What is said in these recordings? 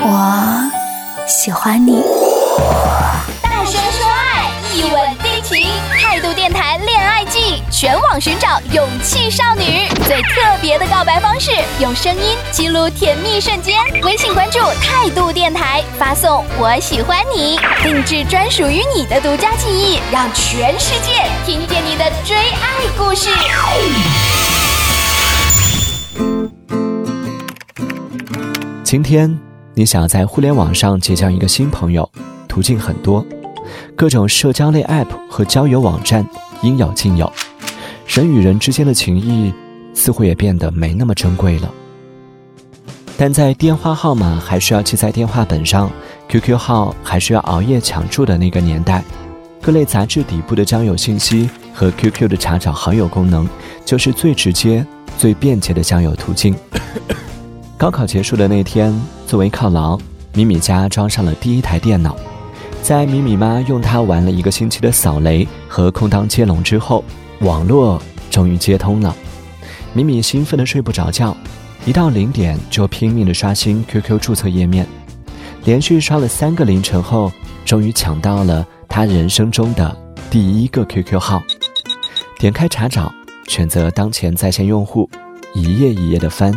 我喜欢你。大声说爱，一吻定情。态度电台恋爱季，全网寻找勇气少女。最特别的告白方式，用声音记录甜蜜瞬间。微信关注态度电台，发送“我喜欢你”，定制专属于你的独家记忆，让全世界听见你的追爱故事。今天你想要在互联网上结交一个新朋友，途径很多，各种社交类 App 和交友网站应有尽有。人与人之间的情谊似乎也变得没那么珍贵了。但在电话号码还需要记在电话本上，QQ 号还需要熬夜抢注的那个年代，各类杂志底部的交友信息和 QQ 的查找好友功能，就是最直接、最便捷的交友途径。高考结束的那天，作为犒劳，米米家装上了第一台电脑。在米米妈用它玩了一个星期的扫雷和空当接龙之后，网络终于接通了。米米兴奋得睡不着觉，一到零点就拼命的刷新 QQ 注册页面，连续刷了三个凌晨后，终于抢到了他人生中的第一个 QQ 号。点开查找，选择当前在线用户，一页一页的翻。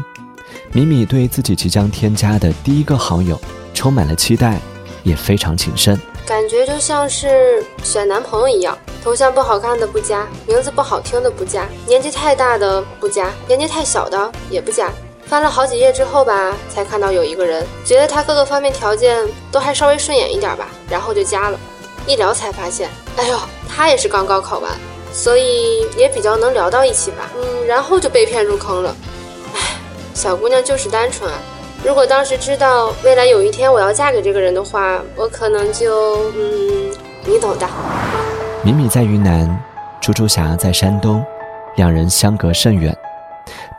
米米对自己即将添加的第一个好友充满了期待，也非常谨慎。感觉就像是选男朋友一样，头像不好看的不加，名字不好听的不加，年纪太大的不加，年纪太小的也不加。翻了好几页之后吧，才看到有一个人，觉得他各个方面条件都还稍微顺眼一点吧，然后就加了。一聊才发现，哎呦，他也是刚高考完，所以也比较能聊到一起吧。嗯，然后就被骗入坑了。小姑娘就是单纯！如果当时知道未来有一天我要嫁给这个人的话，我可能就……嗯，你懂的。米米在云南，猪猪侠在山东，两人相隔甚远，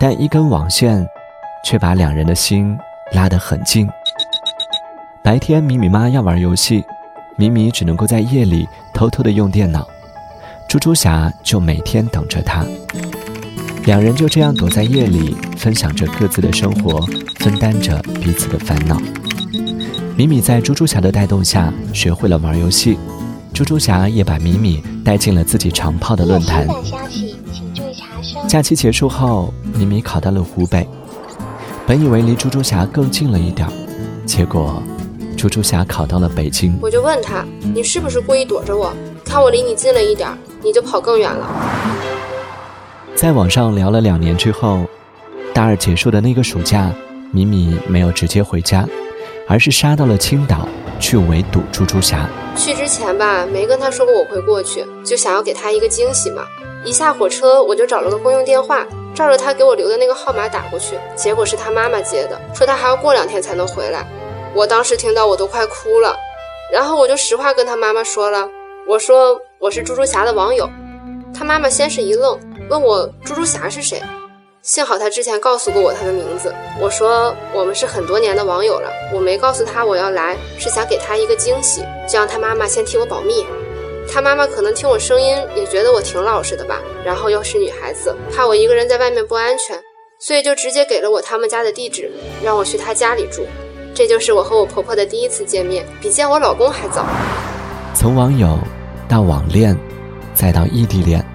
但一根网线却把两人的心拉得很近。白天米米妈要玩游戏，米米只能够在夜里偷偷的用电脑，猪猪侠就每天等着她。两人就这样躲在夜里，分享着各自的生活，分担着彼此的烦恼。米米在猪猪侠的带动下学会了玩游戏，猪猪侠也把米米带进了自己长泡的论坛。假期结束后，米米考到了湖北，本以为离猪猪侠更近了一点，结果猪猪侠考到了北京。我就问他：“你是不是故意躲着我？看我离你近了一点，你就跑更远了？”在网上聊了两年之后，大二结束的那个暑假，米米没有直接回家，而是杀到了青岛去围堵猪猪侠。去之前吧，没跟他说过我会过去，就想要给他一个惊喜嘛。一下火车，我就找了个公用电话，照着他给我留的那个号码打过去，结果是他妈妈接的，说他还要过两天才能回来。我当时听到我都快哭了，然后我就实话跟他妈妈说了，我说我是猪猪侠的网友。他妈妈先是一愣。问我猪猪侠是谁？幸好他之前告诉过我他的名字。我说我们是很多年的网友了，我没告诉他我要来，是想给他一个惊喜，就让他妈妈先替我保密。他妈妈可能听我声音也觉得我挺老实的吧，然后又是女孩子，怕我一个人在外面不安全，所以就直接给了我他们家的地址，让我去他家里住。这就是我和我婆婆的第一次见面，比见我老公还早。从网友到网恋，再到异地恋。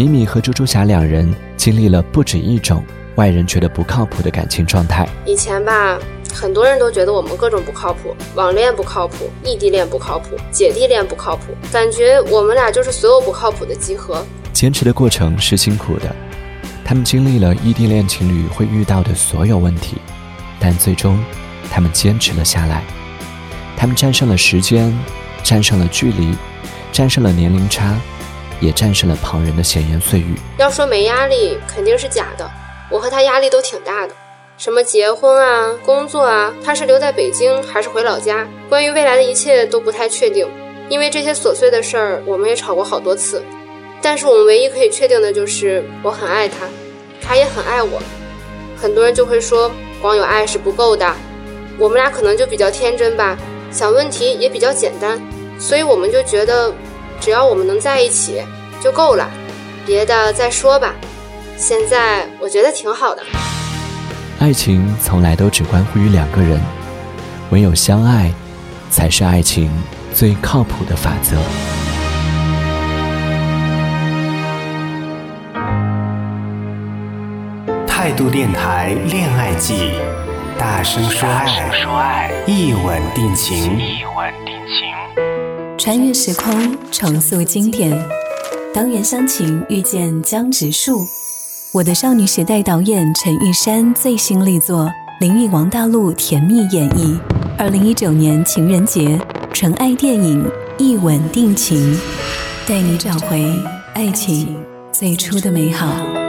米米和猪猪侠两人经历了不止一种外人觉得不靠谱的感情状态。以前吧，很多人都觉得我们各种不靠谱，网恋不靠谱，异地恋不靠谱，姐弟恋不靠谱，感觉我们俩就是所有不靠谱的集合。坚持的过程是辛苦的，他们经历了异地恋情侣会遇到的所有问题，但最终，他们坚持了下来。他们战胜了时间，战胜了距离，战胜了年龄差。也战胜了旁人的闲言碎语。要说没压力，肯定是假的。我和他压力都挺大的，什么结婚啊、工作啊，他是留在北京还是回老家？关于未来的一切都不太确定。因为这些琐碎的事儿，我们也吵过好多次。但是我们唯一可以确定的就是，我很爱他，他也很爱我。很多人就会说，光有爱是不够的。我们俩可能就比较天真吧，想问题也比较简单，所以我们就觉得。只要我们能在一起就够了，别的再说吧。现在我觉得挺好的。爱情从来都只关乎于两个人，唯有相爱，才是爱情最靠谱的法则。态度电台恋爱季，大声说爱，一吻定情。穿越时空，重塑经典。当袁湘琴遇见江直树，我的少女时代导演陈玉珊最新力作，林与王大陆甜蜜演绎。二零一九年情人节，纯爱电影《一吻定情》，带你找回爱情最初的美好。